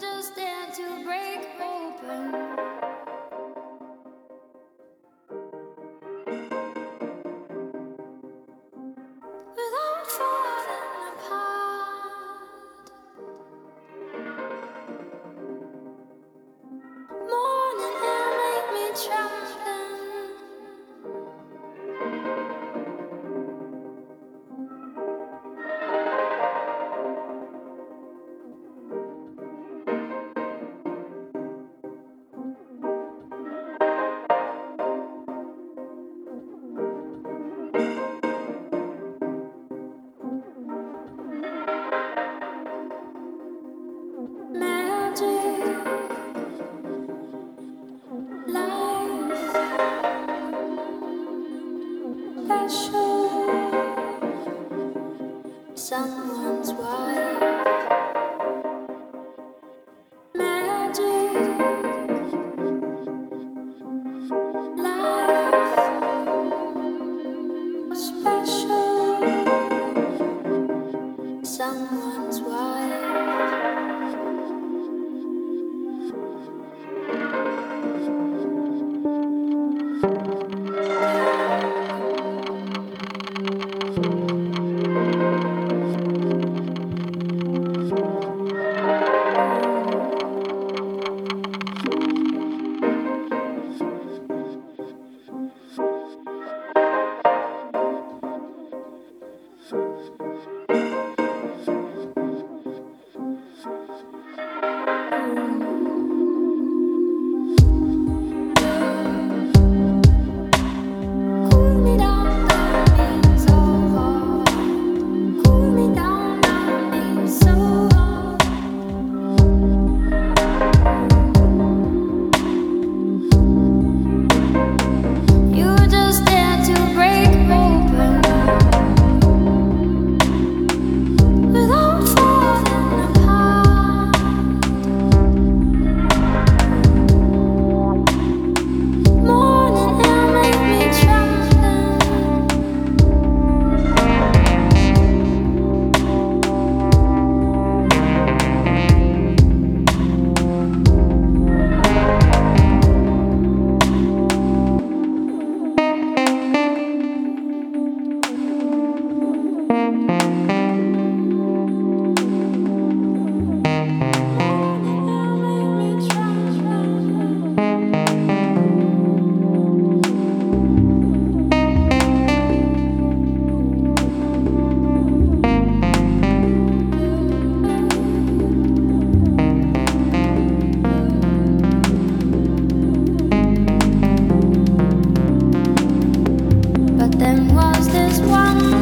just stand to break open. this one